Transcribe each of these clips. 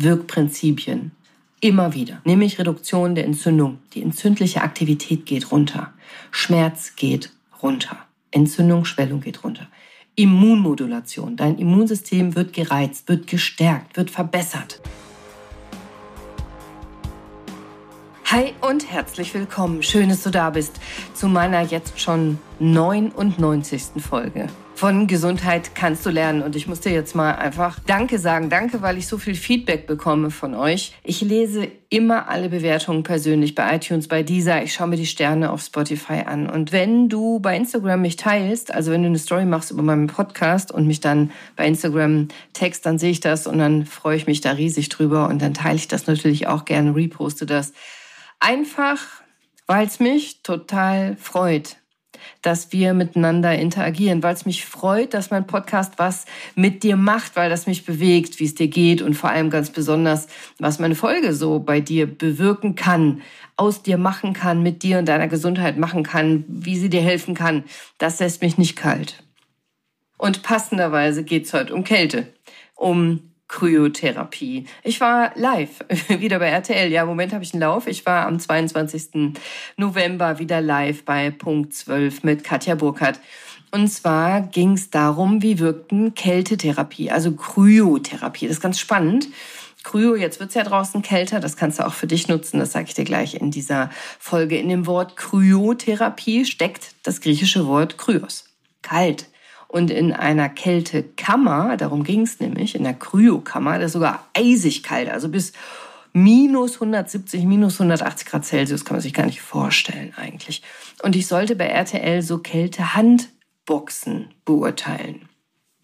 Wirkprinzipien. Immer wieder. Nämlich Reduktion der Entzündung. Die entzündliche Aktivität geht runter. Schmerz geht runter. Entzündung, Schwellung geht runter. Immunmodulation. Dein Immunsystem wird gereizt, wird gestärkt, wird verbessert. Hi und herzlich willkommen. Schön, dass du da bist zu meiner jetzt schon 99. Folge. Von Gesundheit kannst du lernen und ich muss dir jetzt mal einfach Danke sagen. Danke, weil ich so viel Feedback bekomme von euch. Ich lese immer alle Bewertungen persönlich bei iTunes, bei dieser. Ich schaue mir die Sterne auf Spotify an. Und wenn du bei Instagram mich teilst, also wenn du eine Story machst über meinen Podcast und mich dann bei Instagram text, dann sehe ich das und dann freue ich mich da riesig drüber und dann teile ich das natürlich auch gerne, reposte das. Einfach, weil es mich total freut, dass wir miteinander interagieren, weil es mich freut, dass mein Podcast was mit dir macht, weil das mich bewegt, wie es dir geht und vor allem ganz besonders, was meine Folge so bei dir bewirken kann, aus dir machen kann, mit dir und deiner Gesundheit machen kann, wie sie dir helfen kann. Das lässt mich nicht kalt. Und passenderweise geht's heute um Kälte, um Kryotherapie. Ich war live, wieder bei RTL. Ja, im Moment habe ich einen Lauf. Ich war am 22. November wieder live bei Punkt 12 mit Katja Burkhardt. Und zwar ging es darum, wie wirkten Kältetherapie, also Kryotherapie. Das ist ganz spannend. Kryo, jetzt wird's ja draußen kälter, das kannst du auch für dich nutzen, das sage ich dir gleich in dieser Folge. In dem Wort Kryotherapie steckt das griechische Wort Kryos, kalt. Und in einer Kältekammer, darum ging es nämlich, in der Kryokammer, das ist sogar eisig kalt, also bis minus 170, minus 180 Grad Celsius kann man sich gar nicht vorstellen eigentlich. Und ich sollte bei RTL so Kältehandboxen beurteilen.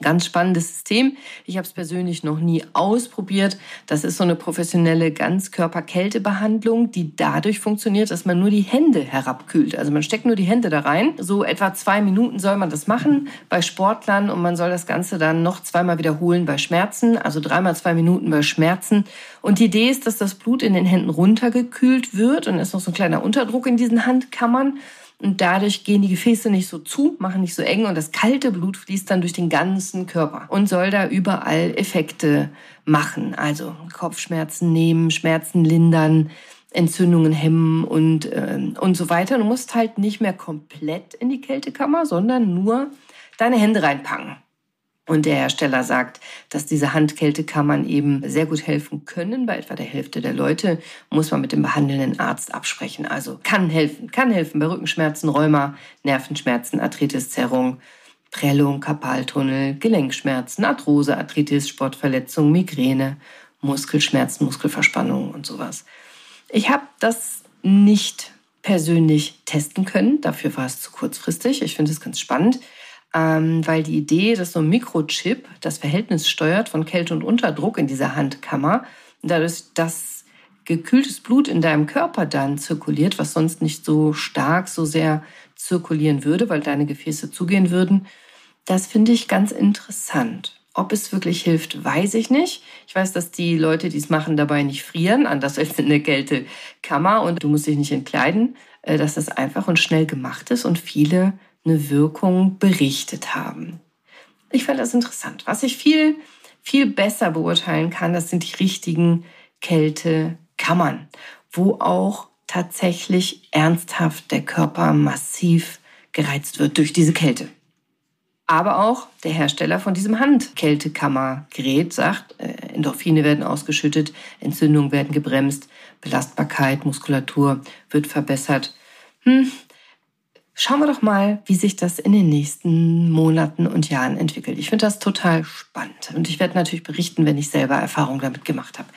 Ganz spannendes System. Ich habe es persönlich noch nie ausprobiert. Das ist so eine professionelle Ganzkörperkältebehandlung, die dadurch funktioniert, dass man nur die Hände herabkühlt. Also man steckt nur die Hände da rein. So etwa zwei Minuten soll man das machen bei Sportlern und man soll das Ganze dann noch zweimal wiederholen bei Schmerzen, also dreimal zwei Minuten bei Schmerzen. Und die Idee ist, dass das Blut in den Händen runtergekühlt wird und ist noch so ein kleiner Unterdruck in diesen Handkammern. Und dadurch gehen die Gefäße nicht so zu, machen nicht so eng und das kalte Blut fließt dann durch den ganzen Körper und soll da überall Effekte machen. Also Kopfschmerzen nehmen, Schmerzen lindern, Entzündungen hemmen und, äh, und so weiter. Du musst halt nicht mehr komplett in die Kältekammer, sondern nur deine Hände reinpacken. Und der Hersteller sagt, dass diese Handkältekammern eben sehr gut helfen können. Bei etwa der Hälfte der Leute muss man mit dem behandelnden Arzt absprechen. Also kann helfen, kann helfen bei Rückenschmerzen, Rheuma, Nervenschmerzen, Arthritis, Zerrung, Prellung, Kapaltunnel, Gelenkschmerzen, Arthrose, Arthritis, Sportverletzung, Migräne, Muskelschmerzen, Muskelverspannungen und sowas. Ich habe das nicht persönlich testen können. Dafür war es zu kurzfristig. Ich finde es ganz spannend ähm, weil die Idee, dass so ein Mikrochip das Verhältnis steuert von Kälte und Unterdruck in dieser Handkammer, dadurch, dass gekühltes Blut in deinem Körper dann zirkuliert, was sonst nicht so stark, so sehr zirkulieren würde, weil deine Gefäße zugehen würden, das finde ich ganz interessant. Ob es wirklich hilft, weiß ich nicht. Ich weiß, dass die Leute, die es machen, dabei nicht frieren, anders als in der Kältekammer und du musst dich nicht entkleiden, äh, dass das einfach und schnell gemacht ist und viele eine Wirkung berichtet haben. Ich fand das interessant. Was ich viel, viel besser beurteilen kann, das sind die richtigen Kältekammern, wo auch tatsächlich ernsthaft der Körper massiv gereizt wird durch diese Kälte. Aber auch der Hersteller von diesem Handkältekammergerät sagt, äh, Endorphine werden ausgeschüttet, Entzündungen werden gebremst, Belastbarkeit, Muskulatur wird verbessert. Hm, Schauen wir doch mal, wie sich das in den nächsten Monaten und Jahren entwickelt. Ich finde das total spannend und ich werde natürlich berichten, wenn ich selber Erfahrungen damit gemacht habe.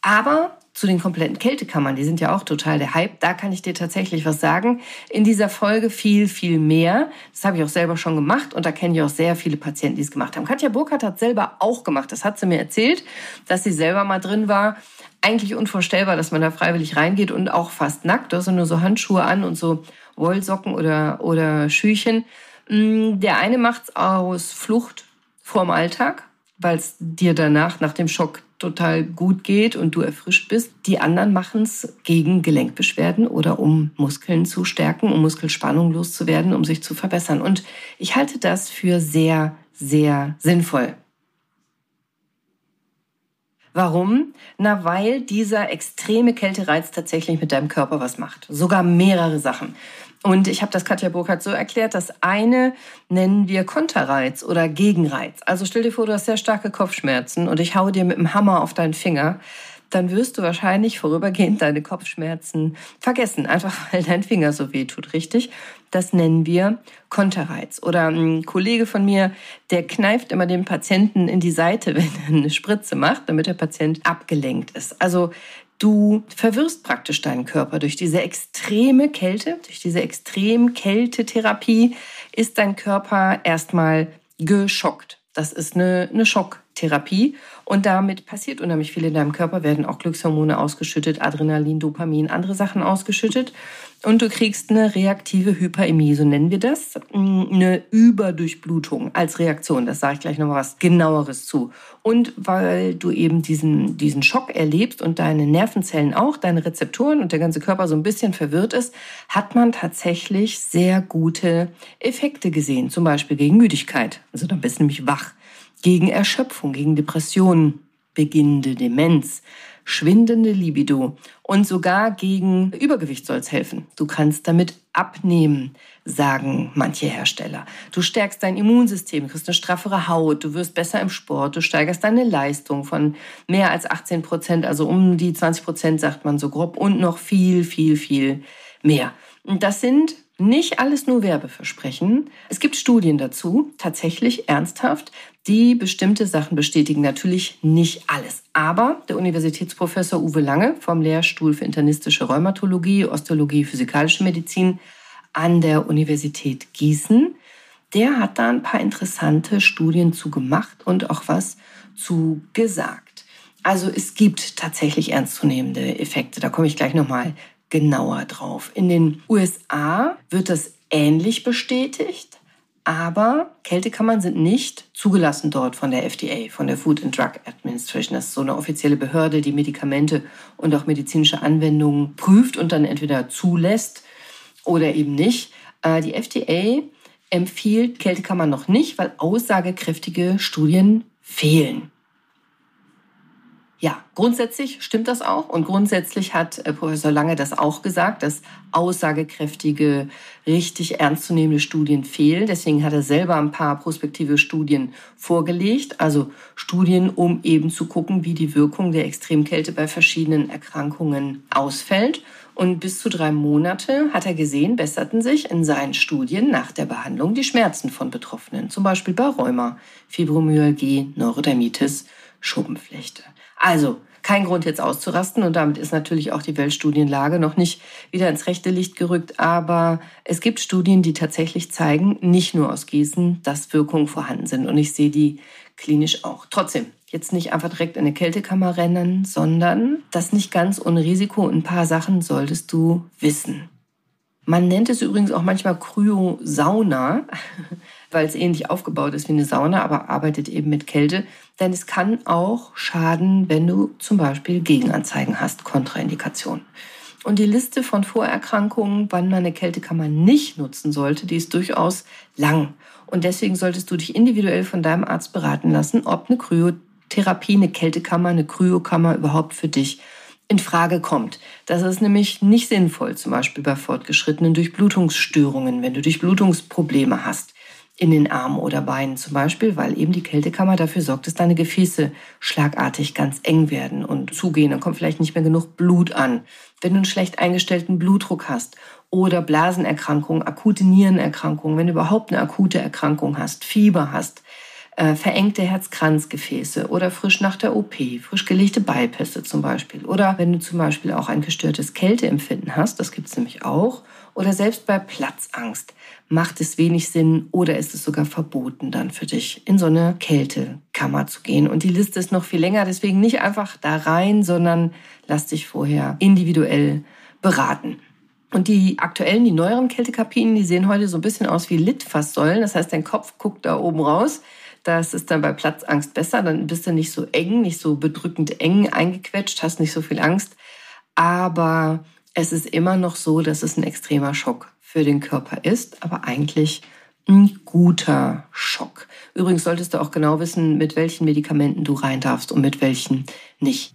Aber zu den kompletten Kältekammern, die sind ja auch total der Hype. Da kann ich dir tatsächlich was sagen. In dieser Folge viel, viel mehr. Das habe ich auch selber schon gemacht und da kenne ich auch sehr viele Patienten, die es gemacht haben. Katja Burkhardt hat selber auch gemacht. Das hat sie mir erzählt, dass sie selber mal drin war. Eigentlich unvorstellbar, dass man da freiwillig reingeht und auch fast nackt. Da sind nur so Handschuhe an und so Wollsocken oder, oder Schüchen. Mm, der eine macht's aus Flucht vorm Alltag, weil es dir danach, nach dem Schock, total gut geht und du erfrischt bist. Die anderen machen es gegen Gelenkbeschwerden oder um Muskeln zu stärken, um Muskelspannung loszuwerden, um sich zu verbessern. Und ich halte das für sehr, sehr sinnvoll. Warum? Na, weil dieser extreme Kältereiz tatsächlich mit deinem Körper was macht. Sogar mehrere Sachen. Und ich habe das Katja Burkhardt so erklärt, das eine nennen wir Konterreiz oder Gegenreiz. Also stell dir vor, du hast sehr starke Kopfschmerzen und ich hau dir mit dem Hammer auf deinen Finger dann wirst du wahrscheinlich vorübergehend deine Kopfschmerzen vergessen, einfach weil dein Finger so weh tut, richtig? Das nennen wir Konterreiz. Oder ein Kollege von mir, der kneift immer dem Patienten in die Seite, wenn er eine Spritze macht, damit der Patient abgelenkt ist. Also Du verwirrst praktisch deinen Körper durch diese extreme Kälte, durch diese extrem Kältetherapie ist dein Körper erstmal geschockt. Das ist eine, eine Schocktherapie und damit passiert unheimlich viel in deinem Körper, werden auch Glückshormone ausgeschüttet, Adrenalin, Dopamin, andere Sachen ausgeschüttet und du kriegst eine reaktive Hyperämie, so nennen wir das, eine Überdurchblutung als Reaktion. Das sage ich gleich noch mal was genaueres zu. Und weil du eben diesen, diesen Schock erlebst und deine Nervenzellen auch, deine Rezeptoren und der ganze Körper so ein bisschen verwirrt ist, hat man tatsächlich sehr gute Effekte gesehen. Zum Beispiel gegen Müdigkeit. Also dann bist du nämlich wach. Gegen Erschöpfung, gegen Depressionen, beginnende Demenz schwindende Libido und sogar gegen Übergewicht soll es helfen. Du kannst damit abnehmen, sagen manche Hersteller. Du stärkst dein Immunsystem, kriegst eine straffere Haut, du wirst besser im Sport, du steigerst deine Leistung von mehr als 18 Prozent, also um die 20 Prozent sagt man so grob und noch viel, viel, viel mehr. Und das sind nicht alles nur Werbeversprechen. Es gibt Studien dazu, tatsächlich ernsthaft, die bestimmte Sachen bestätigen. Natürlich nicht alles. Aber der Universitätsprofessor Uwe Lange vom Lehrstuhl für internistische Rheumatologie, Osteologie, Physikalische Medizin an der Universität Gießen, der hat da ein paar interessante Studien zu gemacht und auch was zu gesagt. Also es gibt tatsächlich ernstzunehmende Effekte. Da komme ich gleich nochmal genauer drauf. In den USA wird das ähnlich bestätigt, aber Kältekammern sind nicht zugelassen dort von der FDA, von der Food and Drug Administration. Das ist so eine offizielle Behörde, die Medikamente und auch medizinische Anwendungen prüft und dann entweder zulässt oder eben nicht. Äh, die FDA empfiehlt Kältekammern noch nicht, weil aussagekräftige Studien fehlen. Ja, grundsätzlich stimmt das auch. Und grundsätzlich hat äh, Professor Lange das auch gesagt, dass aussagekräftige, richtig ernstzunehmende Studien fehlen. Deswegen hat er selber ein paar prospektive Studien vorgelegt. Also Studien, um eben zu gucken, wie die Wirkung der Extremkälte bei verschiedenen Erkrankungen ausfällt. Und bis zu drei Monate hat er gesehen, besserten sich in seinen Studien nach der Behandlung die Schmerzen von Betroffenen. Zum Beispiel bei Rheuma, Fibromyalgie, Neurodermitis, Schuppenflechte. Also kein Grund jetzt auszurasten und damit ist natürlich auch die Weltstudienlage noch nicht wieder ins rechte Licht gerückt, aber es gibt Studien, die tatsächlich zeigen, nicht nur aus Gießen, dass Wirkungen vorhanden sind und ich sehe die klinisch auch. Trotzdem, jetzt nicht einfach direkt in eine Kältekammer rennen, sondern das nicht ganz ohne Risiko. Ein paar Sachen solltest du wissen. Man nennt es übrigens auch manchmal Kryosauna, weil es ähnlich aufgebaut ist wie eine Sauna, aber arbeitet eben mit Kälte. Denn es kann auch schaden, wenn du zum Beispiel Gegenanzeigen hast, Kontraindikation. Und die Liste von Vorerkrankungen, wann man eine Kältekammer nicht nutzen sollte, die ist durchaus lang. Und deswegen solltest du dich individuell von deinem Arzt beraten lassen, ob eine Kryotherapie, eine Kältekammer, eine Kryokammer überhaupt für dich in Frage kommt. Das ist nämlich nicht sinnvoll, zum Beispiel bei fortgeschrittenen Durchblutungsstörungen, wenn du Durchblutungsprobleme hast in den Armen oder Beinen zum Beispiel, weil eben die Kältekammer dafür sorgt, dass deine Gefäße schlagartig ganz eng werden und zugehen. Dann kommt vielleicht nicht mehr genug Blut an. Wenn du einen schlecht eingestellten Blutdruck hast oder Blasenerkrankungen, akute Nierenerkrankungen, wenn du überhaupt eine akute Erkrankung hast, Fieber hast, äh, verengte Herzkranzgefäße oder frisch nach der OP, frisch gelegte Beipässe zum Beispiel. Oder wenn du zum Beispiel auch ein gestörtes Kälteempfinden hast, das gibt es nämlich auch, oder selbst bei Platzangst, macht es wenig Sinn oder ist es sogar verboten, dann für dich in so eine Kältekammer zu gehen. Und die Liste ist noch viel länger, deswegen nicht einfach da rein, sondern lass dich vorher individuell beraten. Und die aktuellen, die neueren Kältekabinen, die sehen heute so ein bisschen aus wie Litfaßsäulen. Das heißt, dein Kopf guckt da oben raus. Das ist dann bei Platzangst besser. Dann bist du nicht so eng, nicht so bedrückend eng eingequetscht, hast nicht so viel Angst. Aber es ist immer noch so, dass es ein extremer Schock für den Körper ist. Aber eigentlich ein guter Schock. Übrigens solltest du auch genau wissen, mit welchen Medikamenten du rein darfst und mit welchen nicht.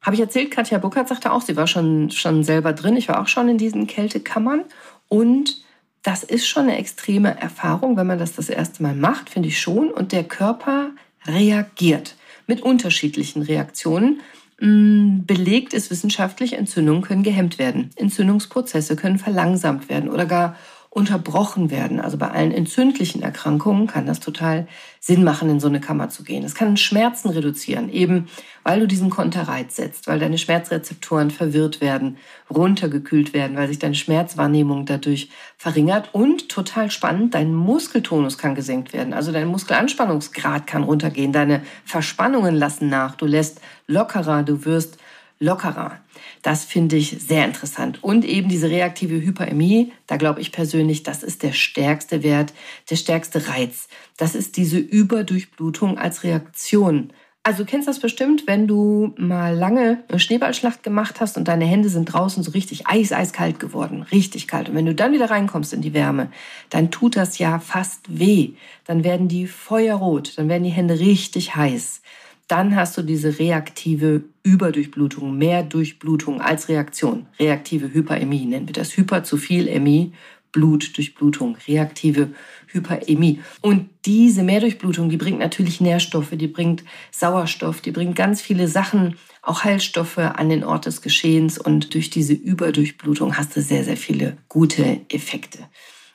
Habe ich erzählt, Katja Buckert sagte auch, sie war schon, schon selber drin. Ich war auch schon in diesen Kältekammern. Und das ist schon eine extreme Erfahrung, wenn man das das erste Mal macht, finde ich schon. Und der Körper reagiert mit unterschiedlichen Reaktionen. Mm, belegt ist wissenschaftlich, Entzündungen können gehemmt werden. Entzündungsprozesse können verlangsamt werden oder gar unterbrochen werden. Also bei allen entzündlichen Erkrankungen kann das total Sinn machen, in so eine Kammer zu gehen. Es kann Schmerzen reduzieren, eben weil du diesen Konterreiz setzt, weil deine Schmerzrezeptoren verwirrt werden, runtergekühlt werden, weil sich deine Schmerzwahrnehmung dadurch verringert und total spannend, dein Muskeltonus kann gesenkt werden. Also dein Muskelanspannungsgrad kann runtergehen, deine Verspannungen lassen nach, du lässt lockerer, du wirst lockerer. Das finde ich sehr interessant. Und eben diese reaktive Hyperämie, da glaube ich persönlich, das ist der stärkste Wert, der stärkste Reiz. Das ist diese Überdurchblutung als Reaktion. Also du kennst das bestimmt, wenn du mal lange eine Schneeballschlacht gemacht hast und deine Hände sind draußen so richtig eis, eiskalt geworden, richtig kalt. Und wenn du dann wieder reinkommst in die Wärme, dann tut das ja fast weh. Dann werden die feuerrot, dann werden die Hände richtig heiß dann hast du diese reaktive Überdurchblutung, mehr Durchblutung als Reaktion. Reaktive Hyperämie nennen wir das. Hyper zu viel Ämie, Blutdurchblutung, reaktive Hyperämie. Und diese Mehrdurchblutung, die bringt natürlich Nährstoffe, die bringt Sauerstoff, die bringt ganz viele Sachen, auch Heilstoffe an den Ort des Geschehens. Und durch diese Überdurchblutung hast du sehr, sehr viele gute Effekte.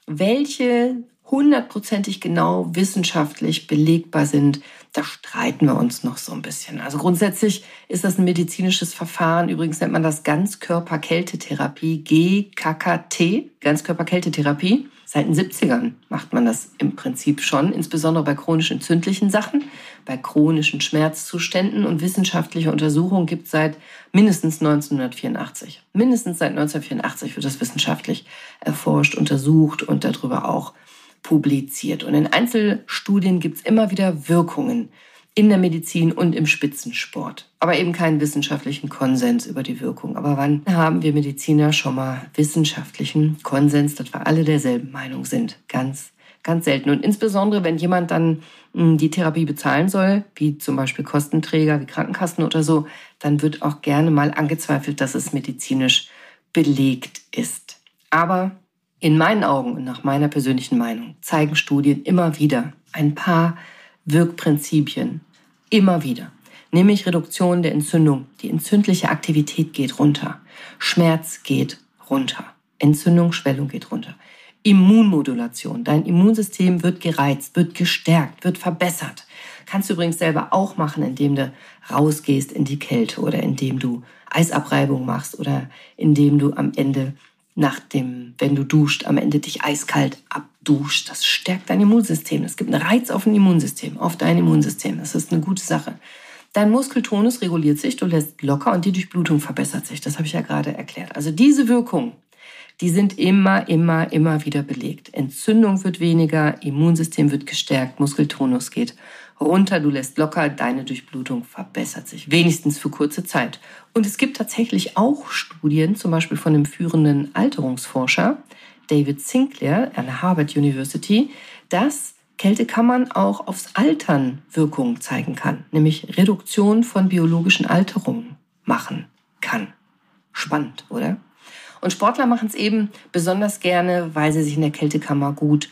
Welche hundertprozentig genau wissenschaftlich belegbar sind, da streiten wir uns noch so ein bisschen. Also grundsätzlich ist das ein medizinisches Verfahren. Übrigens nennt man das Ganzkörperkältetherapie, GKKT, Ganzkörperkältetherapie. Seit den 70ern macht man das im Prinzip schon, insbesondere bei chronisch entzündlichen Sachen, bei chronischen Schmerzzuständen und wissenschaftliche Untersuchungen gibt es seit mindestens 1984. Mindestens seit 1984 wird das wissenschaftlich erforscht, untersucht und darüber auch publiziert. Und in Einzelstudien gibt es immer wieder Wirkungen in der Medizin und im Spitzensport. Aber eben keinen wissenschaftlichen Konsens über die Wirkung. Aber wann haben wir Mediziner schon mal wissenschaftlichen Konsens, dass wir alle derselben Meinung sind? Ganz, ganz selten. Und insbesondere, wenn jemand dann hm, die Therapie bezahlen soll, wie zum Beispiel Kostenträger, wie Krankenkassen oder so, dann wird auch gerne mal angezweifelt, dass es medizinisch belegt ist. Aber in meinen Augen und nach meiner persönlichen Meinung zeigen Studien immer wieder ein paar Wirkprinzipien. Immer wieder. Nämlich Reduktion der Entzündung. Die entzündliche Aktivität geht runter. Schmerz geht runter. Entzündung, Schwellung geht runter. Immunmodulation. Dein Immunsystem wird gereizt, wird gestärkt, wird verbessert. Kannst du übrigens selber auch machen, indem du rausgehst in die Kälte oder indem du Eisabreibung machst oder indem du am Ende nach dem, wenn du duscht, am Ende dich eiskalt abduscht. Das stärkt dein Immunsystem. Es gibt einen Reiz auf ein Immunsystem, auf dein Immunsystem. Das ist eine gute Sache. Dein Muskeltonus reguliert sich, du lässt locker und die Durchblutung verbessert sich. Das habe ich ja gerade erklärt. Also diese Wirkung, die sind immer, immer, immer wieder belegt. Entzündung wird weniger, Immunsystem wird gestärkt, Muskeltonus geht runter, du lässt locker, deine Durchblutung verbessert sich, wenigstens für kurze Zeit. Und es gibt tatsächlich auch Studien, zum Beispiel von dem führenden Alterungsforscher David Sinclair an der Harvard University, dass Kältekammern auch aufs Altern Wirkungen zeigen kann, nämlich Reduktion von biologischen Alterungen machen kann. Spannend, oder? Und Sportler machen es eben besonders gerne, weil sie sich in der Kältekammer gut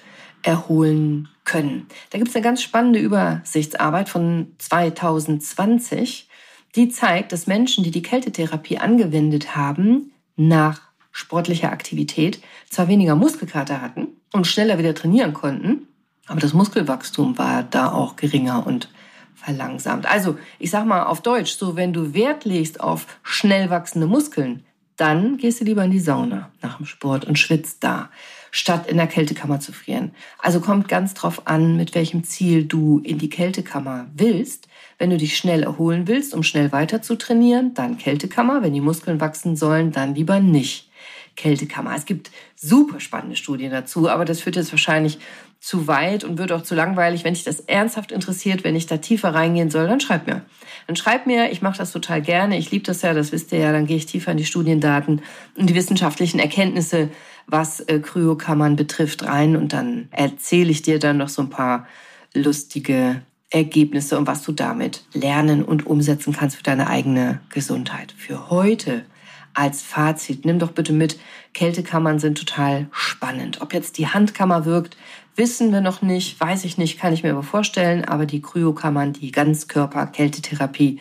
erholen können. Da gibt es eine ganz spannende Übersichtsarbeit von 2020, die zeigt, dass Menschen, die die Kältetherapie angewendet haben, nach sportlicher Aktivität zwar weniger Muskelkater hatten und schneller wieder trainieren konnten, aber das Muskelwachstum war da auch geringer und verlangsamt. Also, ich sag mal auf Deutsch, so wenn du Wert legst auf schnell wachsende Muskeln, dann gehst du lieber in die Sauna nach dem Sport und schwitzt da statt in der Kältekammer zu frieren. Also kommt ganz drauf an, mit welchem Ziel du in die Kältekammer willst. Wenn du dich schnell erholen willst, um schnell weiter zu trainieren, dann Kältekammer. Wenn die Muskeln wachsen sollen, dann lieber nicht. Kältekammer. Es gibt super spannende Studien dazu, aber das führt jetzt wahrscheinlich zu weit und wird auch zu langweilig. Wenn dich das ernsthaft interessiert, wenn ich da tiefer reingehen soll, dann schreib mir. Dann schreib mir, ich mache das total gerne. Ich liebe das ja, das wisst ihr ja. Dann gehe ich tiefer in die Studiendaten und die wissenschaftlichen Erkenntnisse, was äh, Kryokammern betrifft, rein. Und dann erzähle ich dir dann noch so ein paar lustige Ergebnisse und was du damit lernen und umsetzen kannst für deine eigene Gesundheit. Für heute als Fazit, nimm doch bitte mit, Kältekammern sind total spannend. Ob jetzt die Handkammer wirkt, wissen wir noch nicht, weiß ich nicht, kann ich mir aber vorstellen, aber die Kryokammern, die Ganzkörper-Kältetherapie,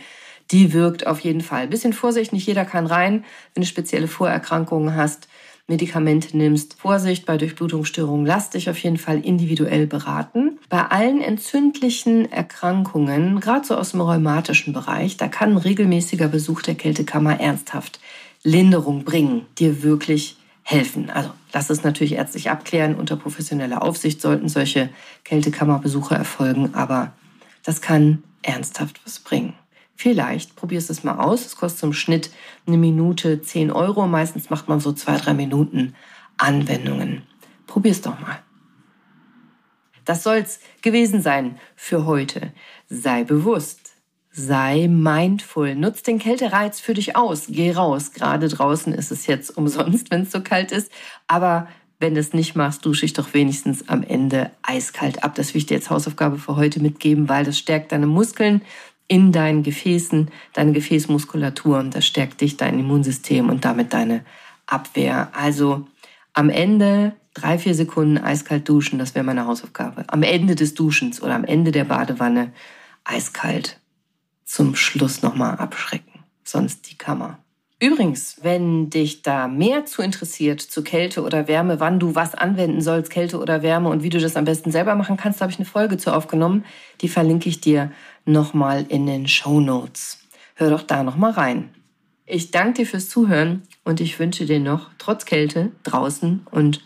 die wirkt auf jeden Fall. Bisschen Vorsicht, nicht jeder kann rein. Wenn du spezielle Vorerkrankungen hast, Medikamente nimmst. Vorsicht bei Durchblutungsstörungen, lass dich auf jeden Fall individuell beraten. Bei allen entzündlichen Erkrankungen, gerade so aus dem rheumatischen Bereich, da kann regelmäßiger Besuch der Kältekammer ernsthaft Linderung bringen, dir wirklich helfen. Also lass es natürlich ärztlich abklären. Unter professioneller Aufsicht sollten solche Kältekammerbesuche erfolgen, aber das kann ernsthaft was bringen. Vielleicht probierst du es mal aus. Es kostet im Schnitt eine Minute 10 Euro. Meistens macht man so zwei, drei Minuten Anwendungen. Probier's doch mal. Das soll's gewesen sein für heute. Sei bewusst. Sei mindful. Nutz den Kältereiz für dich aus. Geh raus. Gerade draußen ist es jetzt umsonst, wenn es so kalt ist. Aber wenn du es nicht machst, dusche ich doch wenigstens am Ende eiskalt ab. Das will ich dir als Hausaufgabe für heute mitgeben, weil das stärkt deine Muskeln, in deinen Gefäßen, deine Gefäßmuskulatur und das stärkt dich, dein Immunsystem und damit deine Abwehr. Also am Ende drei, vier Sekunden eiskalt duschen, das wäre meine Hausaufgabe. Am Ende des Duschens oder am Ende der Badewanne eiskalt zum Schluss nochmal abschrecken, sonst die Kammer. Übrigens, wenn dich da mehr zu interessiert zu Kälte oder Wärme, wann du was anwenden sollst, Kälte oder Wärme und wie du das am besten selber machen kannst, habe ich eine Folge zu aufgenommen. Die verlinke ich dir nochmal in den Show Notes. Hör doch da nochmal rein. Ich danke dir fürs Zuhören und ich wünsche dir noch trotz Kälte draußen und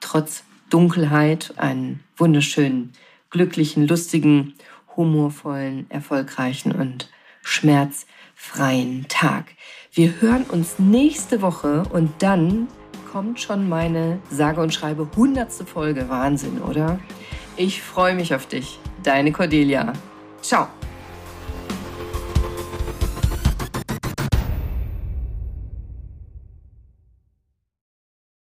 trotz Dunkelheit einen wunderschönen, glücklichen, lustigen, humorvollen, erfolgreichen und schmerzfreien Tag. Wir hören uns nächste Woche und dann kommt schon meine sage und schreibe hundertste Folge. Wahnsinn, oder? Ich freue mich auf dich. Deine Cordelia. 像